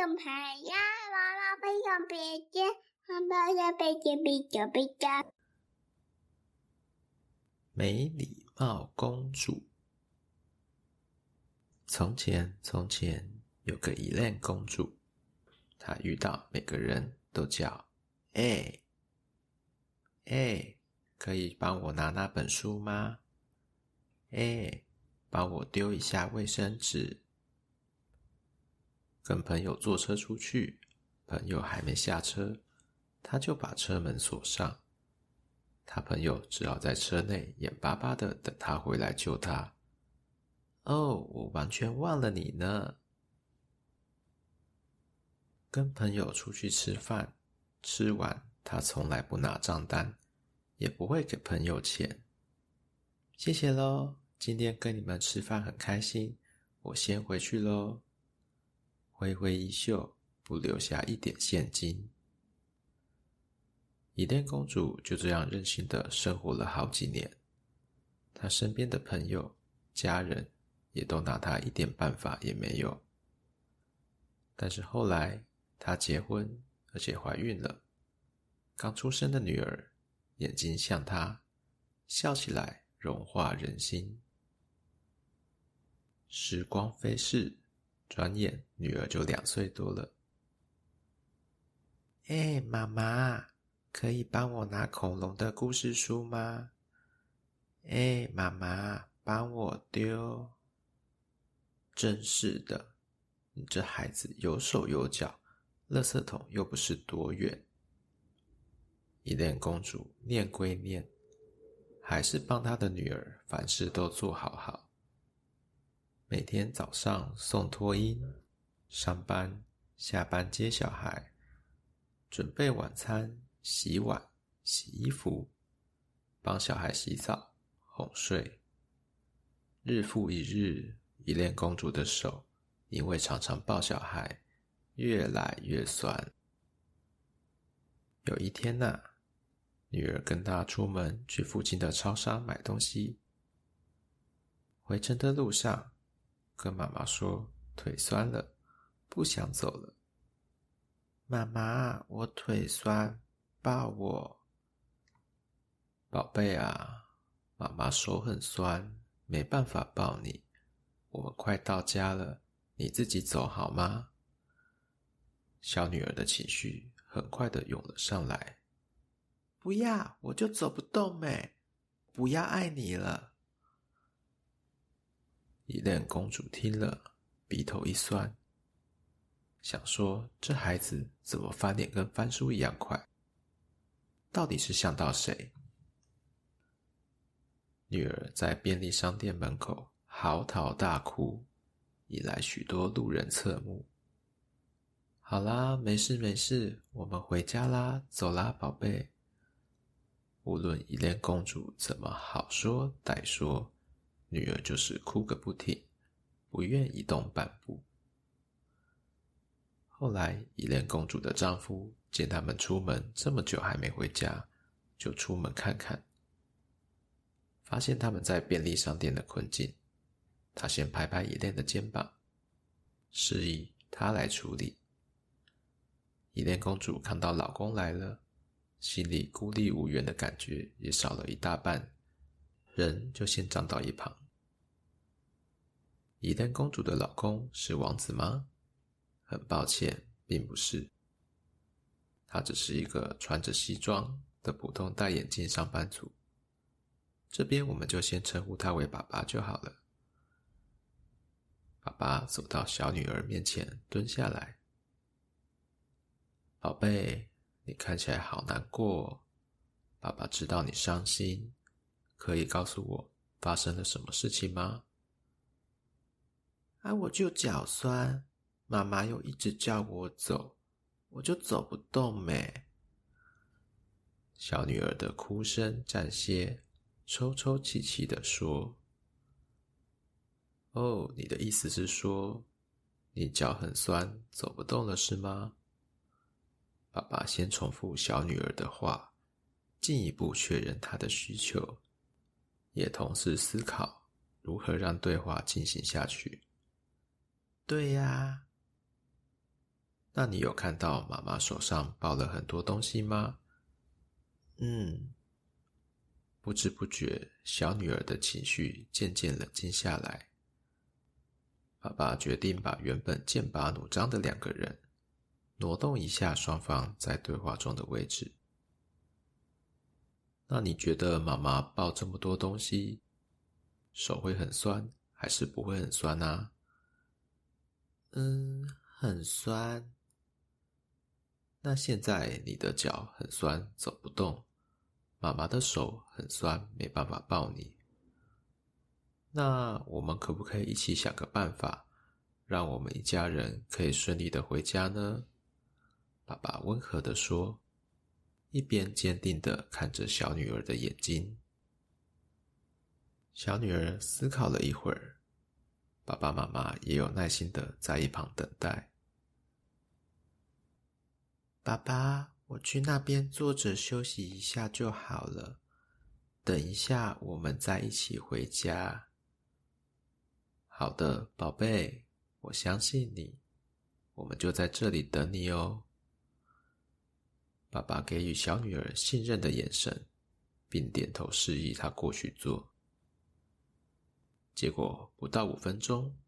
用牌呀，娃娃飞上鼻尖，妈妈的鼻尖比较比较。没礼貌公主。从前，从前有个伊莲公主，她遇到每个人都叫“哎，哎，可以帮我拿那本书吗？哎，帮我丢一下卫生纸。”跟朋友坐车出去，朋友还没下车，他就把车门锁上。他朋友只好在车内眼巴巴的等他回来救他。哦，我完全忘了你呢。跟朋友出去吃饭，吃完他从来不拿账单，也不会给朋友钱。谢谢喽，今天跟你们吃饭很开心，我先回去喽。挥挥衣袖，不留下一点现金。伊甸公主就这样任性的生活了好几年，她身边的朋友、家人也都拿她一点办法也没有。但是后来，她结婚，而且怀孕了，刚出生的女儿眼睛像她，笑起来融化人心。时光飞逝。转眼，女儿就两岁多了。哎，妈妈，可以帮我拿恐龙的故事书吗？哎，妈妈，帮我丢。真是的，你这孩子有手有脚，垃圾桶又不是多远。伊莲公主念归念，还是帮她的女儿凡事都做好好。每天早上送托婴，上班、下班接小孩，准备晚餐、洗碗、洗衣服，帮小孩洗澡、哄睡。日复一日，依恋公主的手因为常常抱小孩，越来越酸。有一天呐、女儿跟她出门去附近的超商买东西，回程的路上。跟妈妈说腿酸了，不想走了。妈妈，我腿酸，抱我。宝贝啊，妈妈手很酸，没办法抱你。我们快到家了，你自己走好吗？小女儿的情绪很快的涌了上来。不要，我就走不动没，不要爱你了。伊莲公主听了，鼻头一酸，想说：“这孩子怎么翻脸跟翻书一样快？到底是想到谁？”女儿在便利商店门口嚎啕大哭，引来许多路人侧目。好啦，没事没事，我们回家啦，走啦，宝贝。无论伊莲公主怎么好说歹说。女儿就是哭个不停，不愿移动半步。后来，伊莲公主的丈夫见他们出门这么久还没回家，就出门看看，发现他们在便利商店的困境，他先拍拍伊莲的肩膀，示意他来处理。伊莲公主看到老公来了，心里孤立无援的感觉也少了一大半。人就先站到一旁。伊莲公主的老公是王子吗？很抱歉，并不是。他只是一个穿着西装的普通戴眼镜上班族。这边我们就先称呼他为爸爸就好了。爸爸走到小女儿面前，蹲下来：“宝贝，你看起来好难过。爸爸知道你伤心。”可以告诉我发生了什么事情吗？啊，我就脚酸，妈妈又一直叫我走，我就走不动没。小女儿的哭声暂歇，抽抽泣泣地说：“哦，你的意思是说，你脚很酸，走不动了是吗？”爸爸先重复小女儿的话，进一步确认她的需求。也同时思考如何让对话进行下去。对呀，那你有看到妈妈手上抱了很多东西吗？嗯。不知不觉，小女儿的情绪渐渐冷静下来。爸爸决定把原本剑拔弩张的两个人挪动一下，双方在对话中的位置。那你觉得妈妈抱这么多东西，手会很酸，还是不会很酸呢？嗯，很酸。那现在你的脚很酸，走不动。妈妈的手很酸，没办法抱你。那我们可不可以一起想个办法，让我们一家人可以顺利的回家呢？爸爸温和的说。一边坚定的看着小女儿的眼睛，小女儿思考了一会儿，爸爸妈妈也有耐心的在一旁等待。爸爸，我去那边坐着休息一下就好了，等一下我们再一起回家。好的，宝贝，我相信你，我们就在这里等你哦。爸爸给予小女儿信任的眼神，并点头示意她过去坐。结果不到五分钟，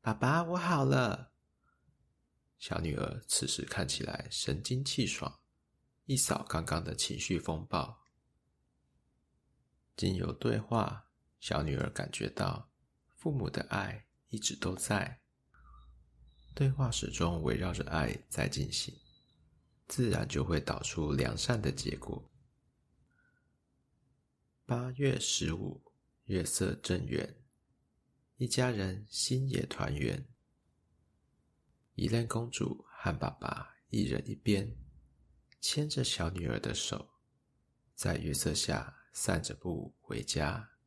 爸爸，我好了。小女儿此时看起来神清气爽，一扫刚刚的情绪风暴。经由对话，小女儿感觉到父母的爱一直都在，对话始终围绕着爱在进行。自然就会导出良善的结果。八月十五，月色正圆，一家人心也团圆。伊莲公主和爸爸一人一边，牵着小女儿的手，在月色下散着步回家。